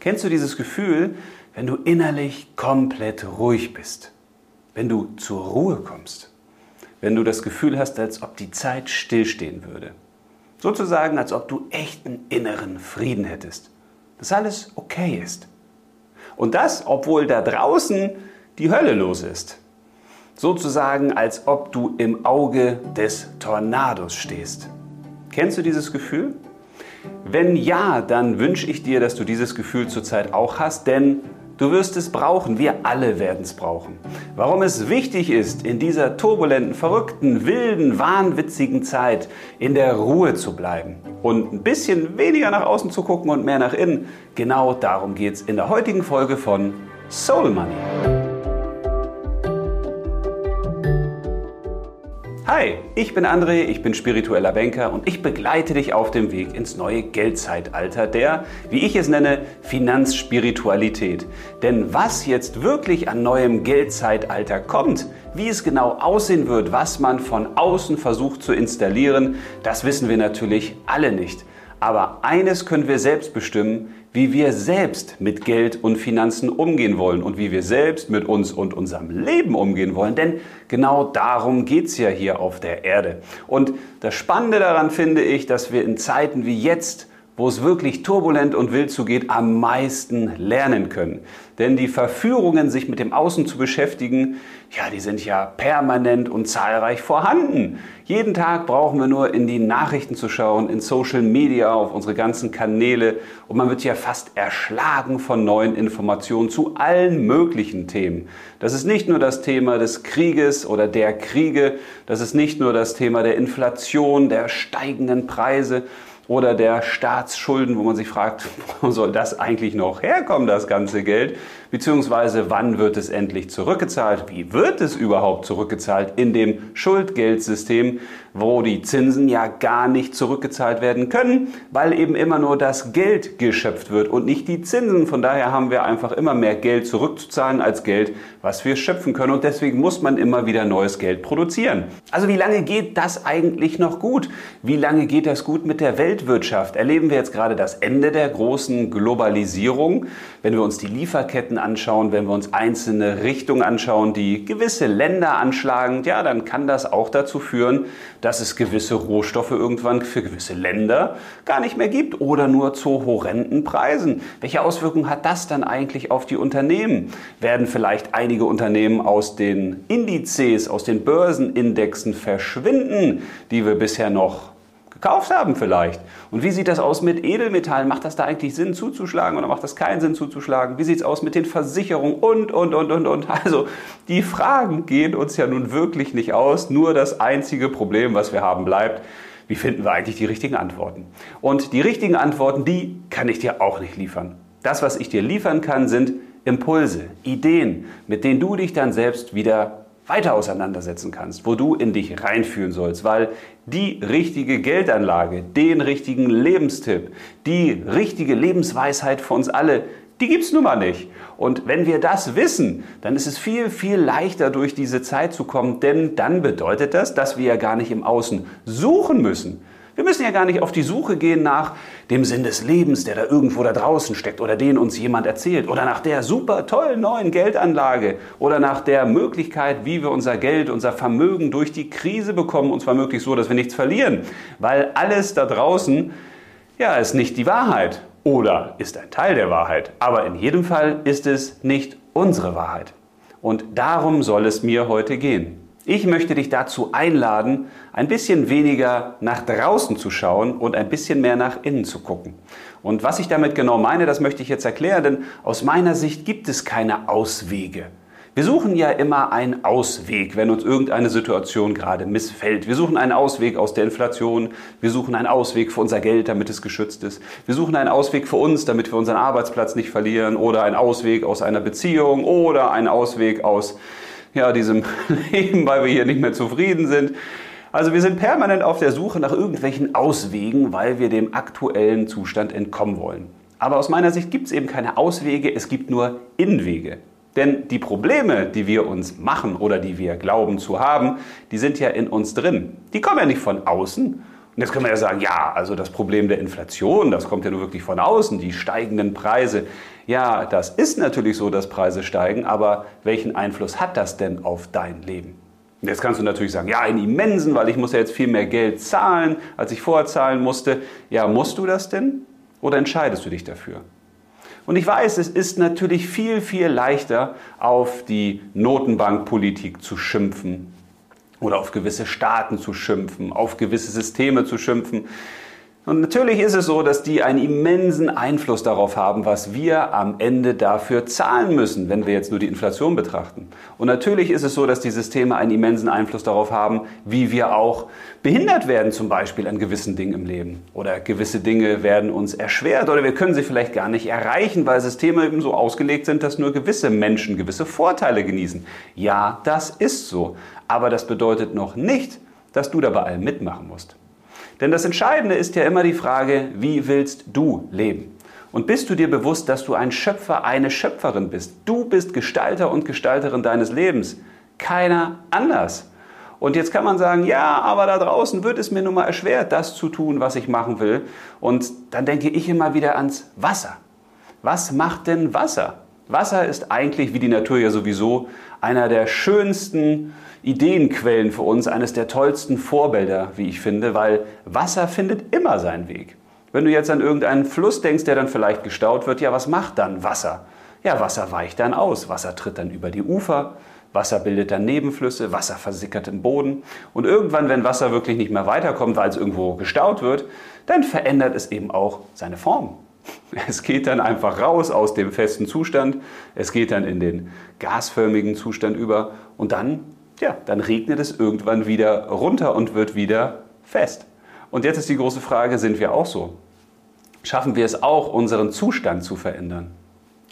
Kennst du dieses Gefühl, wenn du innerlich komplett ruhig bist? Wenn du zur Ruhe kommst? Wenn du das Gefühl hast, als ob die Zeit stillstehen würde? Sozusagen, als ob du echten inneren Frieden hättest. Dass alles okay ist. Und das, obwohl da draußen die Hölle los ist. Sozusagen, als ob du im Auge des Tornados stehst. Kennst du dieses Gefühl? Wenn ja, dann wünsche ich dir, dass du dieses Gefühl zurzeit auch hast, denn du wirst es brauchen. Wir alle werden es brauchen. Warum es wichtig ist, in dieser turbulenten, verrückten, wilden, wahnwitzigen Zeit in der Ruhe zu bleiben und ein bisschen weniger nach außen zu gucken und mehr nach innen, genau darum geht es in der heutigen Folge von Soul Money. Hi, ich bin André, ich bin spiritueller Banker und ich begleite dich auf dem Weg ins neue Geldzeitalter der, wie ich es nenne, Finanzspiritualität. Denn was jetzt wirklich an neuem Geldzeitalter kommt, wie es genau aussehen wird, was man von außen versucht zu installieren, das wissen wir natürlich alle nicht. Aber eines können wir selbst bestimmen, wie wir selbst mit Geld und Finanzen umgehen wollen und wie wir selbst mit uns und unserem Leben umgehen wollen. Denn genau darum geht es ja hier auf der Erde. Und das Spannende daran finde ich, dass wir in Zeiten wie jetzt wo es wirklich turbulent und wild zugeht, am meisten lernen können. Denn die Verführungen, sich mit dem Außen zu beschäftigen, ja, die sind ja permanent und zahlreich vorhanden. Jeden Tag brauchen wir nur in die Nachrichten zu schauen, in Social Media, auf unsere ganzen Kanäle und man wird ja fast erschlagen von neuen Informationen zu allen möglichen Themen. Das ist nicht nur das Thema des Krieges oder der Kriege, das ist nicht nur das Thema der Inflation, der steigenden Preise, oder der Staatsschulden, wo man sich fragt, wo soll das eigentlich noch herkommen, das ganze Geld? Beziehungsweise wann wird es endlich zurückgezahlt? Wie wird es überhaupt zurückgezahlt in dem Schuldgeldsystem, wo die Zinsen ja gar nicht zurückgezahlt werden können, weil eben immer nur das Geld geschöpft wird und nicht die Zinsen. Von daher haben wir einfach immer mehr Geld zurückzuzahlen als Geld, was wir schöpfen können. Und deswegen muss man immer wieder neues Geld produzieren. Also wie lange geht das eigentlich noch gut? Wie lange geht das gut mit der Weltwirtschaft? Erleben wir jetzt gerade das Ende der großen Globalisierung? Wenn wir uns die Lieferketten anschauen, wenn wir uns einzelne Richtungen anschauen, die gewisse Länder anschlagen, ja, dann kann das auch dazu führen, dass es gewisse Rohstoffe irgendwann für gewisse Länder gar nicht mehr gibt oder nur zu horrenden Preisen. Welche Auswirkungen hat das dann eigentlich auf die Unternehmen? Werden vielleicht einige Unternehmen aus den Indizes, aus den Börsenindexen verschwinden, die wir bisher noch gekauft haben vielleicht. Und wie sieht das aus mit Edelmetallen? Macht das da eigentlich Sinn zuzuschlagen oder macht das keinen Sinn zuzuschlagen? Wie sieht es aus mit den Versicherungen und, und, und, und, und? Also die Fragen gehen uns ja nun wirklich nicht aus. Nur das einzige Problem, was wir haben, bleibt, wie finden wir eigentlich die richtigen Antworten? Und die richtigen Antworten, die kann ich dir auch nicht liefern. Das, was ich dir liefern kann, sind Impulse, Ideen, mit denen du dich dann selbst wieder weiter auseinandersetzen kannst, wo du in dich reinfühlen sollst, weil die richtige Geldanlage, den richtigen Lebenstipp, die richtige Lebensweisheit für uns alle, die gibt es nun mal nicht. Und wenn wir das wissen, dann ist es viel, viel leichter durch diese Zeit zu kommen, denn dann bedeutet das, dass wir ja gar nicht im Außen suchen müssen, wir müssen ja gar nicht auf die Suche gehen nach dem Sinn des Lebens, der da irgendwo da draußen steckt oder den uns jemand erzählt oder nach der super tollen neuen Geldanlage oder nach der Möglichkeit, wie wir unser Geld, unser Vermögen durch die Krise bekommen und zwar möglichst so, dass wir nichts verlieren, weil alles da draußen ja ist nicht die Wahrheit oder ist ein Teil der Wahrheit, aber in jedem Fall ist es nicht unsere Wahrheit. Und darum soll es mir heute gehen. Ich möchte dich dazu einladen, ein bisschen weniger nach draußen zu schauen und ein bisschen mehr nach innen zu gucken. Und was ich damit genau meine, das möchte ich jetzt erklären, denn aus meiner Sicht gibt es keine Auswege. Wir suchen ja immer einen Ausweg, wenn uns irgendeine Situation gerade missfällt. Wir suchen einen Ausweg aus der Inflation, wir suchen einen Ausweg für unser Geld, damit es geschützt ist. Wir suchen einen Ausweg für uns, damit wir unseren Arbeitsplatz nicht verlieren oder einen Ausweg aus einer Beziehung oder einen Ausweg aus ja, diesem Leben, weil wir hier nicht mehr zufrieden sind. Also wir sind permanent auf der Suche nach irgendwelchen Auswegen, weil wir dem aktuellen Zustand entkommen wollen. Aber aus meiner Sicht gibt es eben keine Auswege, es gibt nur Innenwege. Denn die Probleme, die wir uns machen oder die wir glauben zu haben, die sind ja in uns drin. Die kommen ja nicht von außen. Und jetzt können wir ja sagen, ja, also das Problem der Inflation, das kommt ja nur wirklich von außen, die steigenden Preise. Ja, das ist natürlich so, dass Preise steigen, aber welchen Einfluss hat das denn auf dein Leben? Jetzt kannst du natürlich sagen, ja, einen immensen, weil ich muss ja jetzt viel mehr Geld zahlen, als ich vorher zahlen musste. Ja, musst du das denn? Oder entscheidest du dich dafür? Und ich weiß, es ist natürlich viel, viel leichter, auf die Notenbankpolitik zu schimpfen oder auf gewisse Staaten zu schimpfen, auf gewisse Systeme zu schimpfen. Und natürlich ist es so, dass die einen immensen Einfluss darauf haben, was wir am Ende dafür zahlen müssen, wenn wir jetzt nur die Inflation betrachten. Und natürlich ist es so, dass die Systeme einen immensen Einfluss darauf haben, wie wir auch behindert werden, zum Beispiel an gewissen Dingen im Leben. Oder gewisse Dinge werden uns erschwert oder wir können sie vielleicht gar nicht erreichen, weil Systeme eben so ausgelegt sind, dass nur gewisse Menschen gewisse Vorteile genießen. Ja, das ist so. Aber das bedeutet noch nicht, dass du da bei allem mitmachen musst. Denn das Entscheidende ist ja immer die Frage, wie willst du leben? Und bist du dir bewusst, dass du ein Schöpfer, eine Schöpferin bist? Du bist Gestalter und Gestalterin deines Lebens. Keiner anders. Und jetzt kann man sagen, ja, aber da draußen wird es mir nun mal erschwert, das zu tun, was ich machen will. Und dann denke ich immer wieder ans Wasser. Was macht denn Wasser? Wasser ist eigentlich, wie die Natur ja sowieso, einer der schönsten Ideenquellen für uns, eines der tollsten Vorbilder, wie ich finde, weil Wasser findet immer seinen Weg. Wenn du jetzt an irgendeinen Fluss denkst, der dann vielleicht gestaut wird, ja, was macht dann Wasser? Ja, Wasser weicht dann aus, Wasser tritt dann über die Ufer, Wasser bildet dann Nebenflüsse, Wasser versickert im Boden und irgendwann, wenn Wasser wirklich nicht mehr weiterkommt, weil es irgendwo gestaut wird, dann verändert es eben auch seine Form. Es geht dann einfach raus aus dem festen Zustand, es geht dann in den gasförmigen Zustand über und dann ja, dann regnet es irgendwann wieder runter und wird wieder fest. Und jetzt ist die große Frage, sind wir auch so? Schaffen wir es auch, unseren Zustand zu verändern?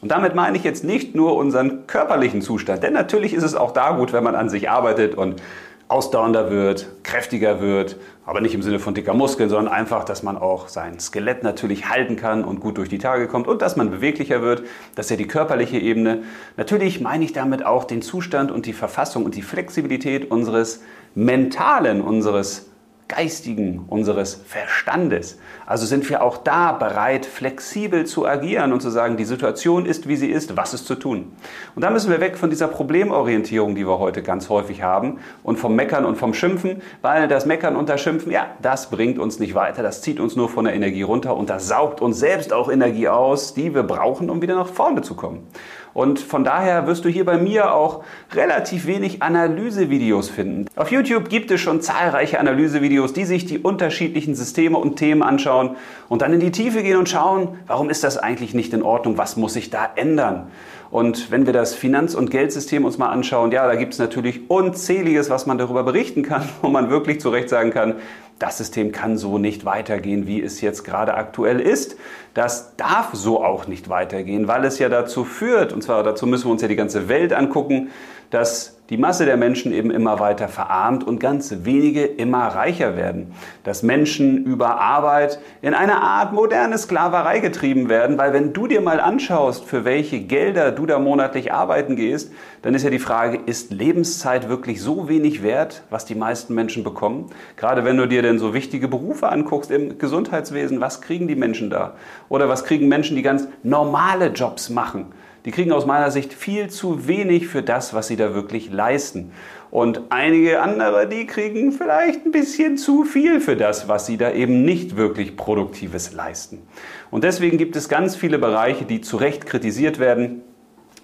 Und damit meine ich jetzt nicht nur unseren körperlichen Zustand, denn natürlich ist es auch da gut, wenn man an sich arbeitet und ausdauernder wird, kräftiger wird, aber nicht im Sinne von dicker Muskeln, sondern einfach, dass man auch sein Skelett natürlich halten kann und gut durch die Tage kommt und dass man beweglicher wird. Das ist ja die körperliche Ebene. Natürlich meine ich damit auch den Zustand und die Verfassung und die Flexibilität unseres mentalen, unseres Geistigen, unseres Verstandes. Also sind wir auch da bereit, flexibel zu agieren und zu sagen, die Situation ist, wie sie ist, was ist zu tun. Und da müssen wir weg von dieser Problemorientierung, die wir heute ganz häufig haben und vom Meckern und vom Schimpfen, weil das Meckern und das Schimpfen, ja, das bringt uns nicht weiter, das zieht uns nur von der Energie runter und das saugt uns selbst auch Energie aus, die wir brauchen, um wieder nach vorne zu kommen. Und von daher wirst du hier bei mir auch relativ wenig Analysevideos finden. Auf YouTube gibt es schon zahlreiche Analysevideos, die sich die unterschiedlichen Systeme und Themen anschauen und dann in die Tiefe gehen und schauen, warum ist das eigentlich nicht in Ordnung, was muss sich da ändern. Und wenn wir das Finanz- und Geldsystem uns mal anschauen, ja, da gibt es natürlich unzähliges, was man darüber berichten kann, wo man wirklich zu Recht sagen kann, das System kann so nicht weitergehen, wie es jetzt gerade aktuell ist. Das darf so auch nicht weitergehen, weil es ja dazu führt, und zwar dazu müssen wir uns ja die ganze Welt angucken, dass die Masse der Menschen eben immer weiter verarmt und ganz wenige immer reicher werden. Dass Menschen über Arbeit in eine Art moderne Sklaverei getrieben werden, weil wenn du dir mal anschaust, für welche Gelder du da monatlich arbeiten gehst, dann ist ja die Frage, ist Lebenszeit wirklich so wenig wert, was die meisten Menschen bekommen? Gerade wenn du dir denn so wichtige Berufe anguckst im Gesundheitswesen, was kriegen die Menschen da? Oder was kriegen Menschen, die ganz normale Jobs machen? Die kriegen aus meiner Sicht viel zu wenig für das, was sie da wirklich leisten. Und einige andere, die kriegen vielleicht ein bisschen zu viel für das, was sie da eben nicht wirklich Produktives leisten. Und deswegen gibt es ganz viele Bereiche, die zu Recht kritisiert werden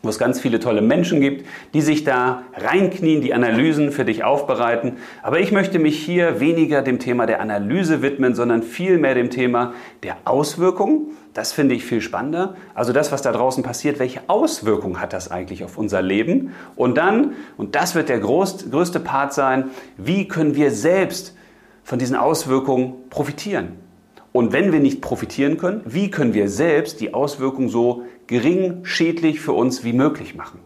wo es ganz viele tolle Menschen gibt, die sich da reinknien, die Analysen für dich aufbereiten. Aber ich möchte mich hier weniger dem Thema der Analyse widmen, sondern vielmehr dem Thema der Auswirkungen. Das finde ich viel spannender. Also das, was da draußen passiert, welche Auswirkungen hat das eigentlich auf unser Leben? Und dann, und das wird der größte Part sein, wie können wir selbst von diesen Auswirkungen profitieren? Und wenn wir nicht profitieren können, wie können wir selbst die Auswirkungen so gering schädlich für uns wie möglich machen?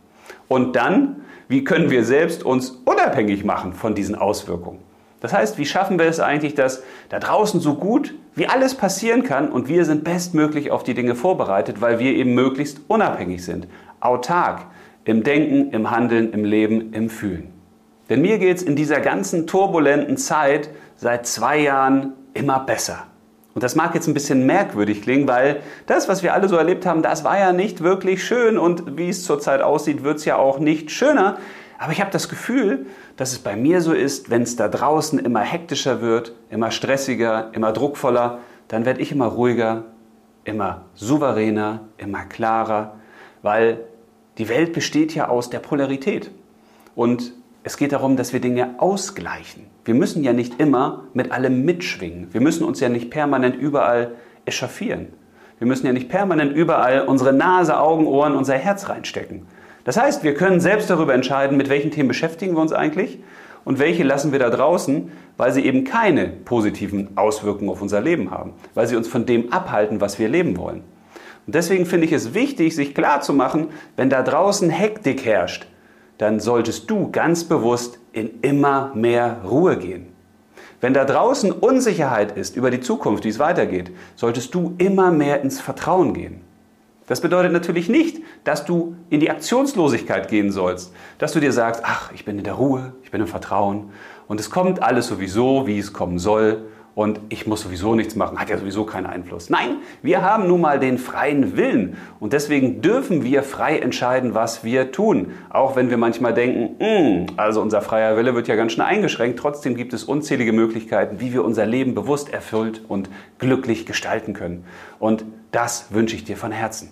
Und dann, wie können wir selbst uns unabhängig machen von diesen Auswirkungen? Das heißt, wie schaffen wir es eigentlich, dass da draußen so gut wie alles passieren kann und wir sind bestmöglich auf die Dinge vorbereitet, weil wir eben möglichst unabhängig sind, autark im Denken, im Handeln, im Leben, im Fühlen. Denn mir geht es in dieser ganzen turbulenten Zeit seit zwei Jahren immer besser. Und das mag jetzt ein bisschen merkwürdig klingen, weil das, was wir alle so erlebt haben, das war ja nicht wirklich schön und wie es zurzeit aussieht, wird es ja auch nicht schöner. Aber ich habe das Gefühl, dass es bei mir so ist, wenn es da draußen immer hektischer wird, immer stressiger, immer druckvoller, dann werde ich immer ruhiger, immer souveräner, immer klarer, weil die Welt besteht ja aus der Polarität. Und es geht darum, dass wir Dinge ausgleichen. Wir müssen ja nicht immer mit allem mitschwingen. Wir müssen uns ja nicht permanent überall echauffieren. Wir müssen ja nicht permanent überall unsere Nase, Augen, Ohren, unser Herz reinstecken. Das heißt, wir können selbst darüber entscheiden, mit welchen Themen beschäftigen wir uns eigentlich und welche lassen wir da draußen, weil sie eben keine positiven Auswirkungen auf unser Leben haben, weil sie uns von dem abhalten, was wir leben wollen. Und deswegen finde ich es wichtig, sich klarzumachen, wenn da draußen Hektik herrscht, dann solltest du ganz bewusst in immer mehr Ruhe gehen. Wenn da draußen Unsicherheit ist über die Zukunft, wie es weitergeht, solltest du immer mehr ins Vertrauen gehen. Das bedeutet natürlich nicht, dass du in die Aktionslosigkeit gehen sollst, dass du dir sagst, ach, ich bin in der Ruhe, ich bin im Vertrauen und es kommt alles sowieso, wie es kommen soll und ich muss sowieso nichts machen, hat ja sowieso keinen Einfluss. Nein, wir haben nun mal den freien Willen und deswegen dürfen wir frei entscheiden, was wir tun. Auch wenn wir manchmal denken, hm, also unser freier Wille wird ja ganz schnell eingeschränkt, trotzdem gibt es unzählige Möglichkeiten, wie wir unser Leben bewusst erfüllt und glücklich gestalten können. Und das wünsche ich dir von Herzen.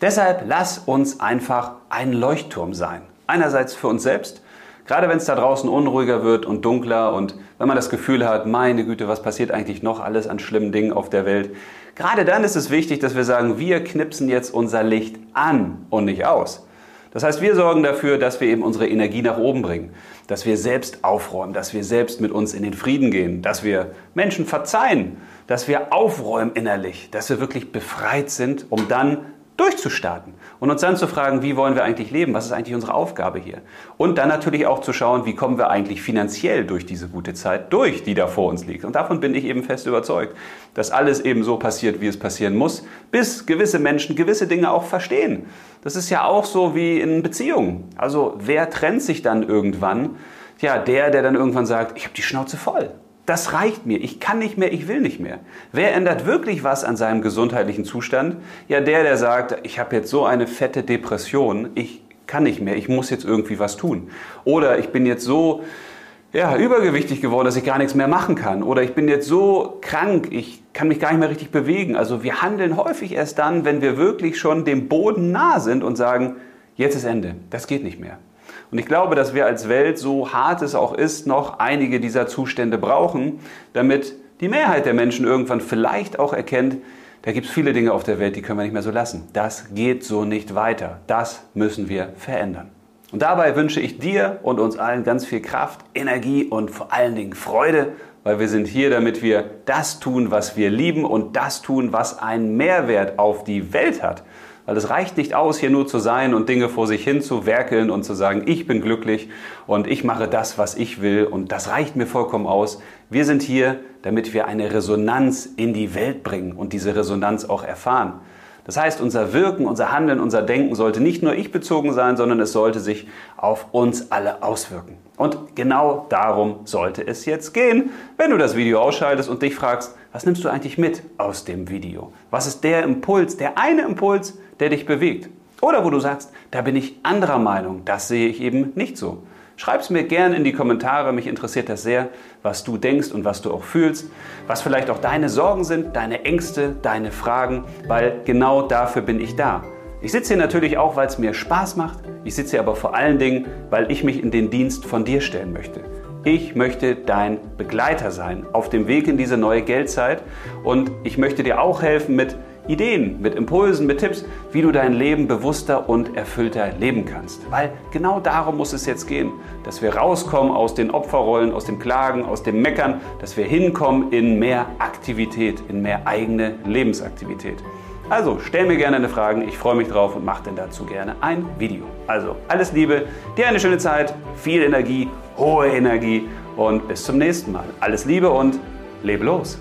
Deshalb lass uns einfach ein Leuchtturm sein. Einerseits für uns selbst, Gerade wenn es da draußen unruhiger wird und dunkler und wenn man das Gefühl hat, meine Güte, was passiert eigentlich noch alles an schlimmen Dingen auf der Welt. Gerade dann ist es wichtig, dass wir sagen, wir knipsen jetzt unser Licht an und nicht aus. Das heißt, wir sorgen dafür, dass wir eben unsere Energie nach oben bringen, dass wir selbst aufräumen, dass wir selbst mit uns in den Frieden gehen, dass wir Menschen verzeihen, dass wir aufräumen innerlich, dass wir wirklich befreit sind, um dann durchzustarten und uns dann zu fragen, wie wollen wir eigentlich leben, was ist eigentlich unsere Aufgabe hier? Und dann natürlich auch zu schauen, wie kommen wir eigentlich finanziell durch diese gute Zeit durch, die da vor uns liegt. Und davon bin ich eben fest überzeugt, dass alles eben so passiert, wie es passieren muss, bis gewisse Menschen gewisse Dinge auch verstehen. Das ist ja auch so wie in Beziehungen. Also wer trennt sich dann irgendwann? Ja, der, der dann irgendwann sagt, ich habe die Schnauze voll. Das reicht mir. Ich kann nicht mehr, ich will nicht mehr. Wer ändert wirklich was an seinem gesundheitlichen Zustand? Ja, der, der sagt, ich habe jetzt so eine fette Depression, ich kann nicht mehr, ich muss jetzt irgendwie was tun. Oder ich bin jetzt so ja, übergewichtig geworden, dass ich gar nichts mehr machen kann. Oder ich bin jetzt so krank, ich kann mich gar nicht mehr richtig bewegen. Also wir handeln häufig erst dann, wenn wir wirklich schon dem Boden nah sind und sagen, jetzt ist Ende, das geht nicht mehr. Und ich glaube, dass wir als Welt, so hart es auch ist, noch einige dieser Zustände brauchen, damit die Mehrheit der Menschen irgendwann vielleicht auch erkennt, da gibt es viele Dinge auf der Welt, die können wir nicht mehr so lassen. Das geht so nicht weiter. Das müssen wir verändern. Und dabei wünsche ich dir und uns allen ganz viel Kraft, Energie und vor allen Dingen Freude, weil wir sind hier, damit wir das tun, was wir lieben und das tun, was einen Mehrwert auf die Welt hat. Weil es reicht nicht aus, hier nur zu sein und Dinge vor sich hin zu werkeln und zu sagen, ich bin glücklich und ich mache das, was ich will und das reicht mir vollkommen aus. Wir sind hier, damit wir eine Resonanz in die Welt bringen und diese Resonanz auch erfahren. Das heißt, unser Wirken, unser Handeln, unser Denken sollte nicht nur ich bezogen sein, sondern es sollte sich auf uns alle auswirken. Und genau darum sollte es jetzt gehen, wenn du das Video ausschaltest und dich fragst, was nimmst du eigentlich mit aus dem Video? Was ist der Impuls, der eine Impuls, der dich bewegt? Oder wo du sagst, da bin ich anderer Meinung, das sehe ich eben nicht so. Schreib es mir gerne in die Kommentare, mich interessiert das sehr, was du denkst und was du auch fühlst, was vielleicht auch deine Sorgen sind, deine Ängste, deine Fragen, weil genau dafür bin ich da. Ich sitze hier natürlich auch, weil es mir Spaß macht, ich sitze hier aber vor allen Dingen, weil ich mich in den Dienst von dir stellen möchte. Ich möchte dein Begleiter sein auf dem Weg in diese neue Geldzeit und ich möchte dir auch helfen mit Ideen, mit Impulsen, mit Tipps, wie du dein Leben bewusster und erfüllter leben kannst. Weil genau darum muss es jetzt gehen, dass wir rauskommen aus den Opferrollen, aus dem Klagen, aus dem Meckern, dass wir hinkommen in mehr Aktivität, in mehr eigene Lebensaktivität. Also stell mir gerne eine Frage, ich freue mich drauf und mache dann dazu gerne ein Video. Also alles Liebe, dir eine schöne Zeit, viel Energie, hohe Energie und bis zum nächsten Mal. Alles Liebe und lebe los!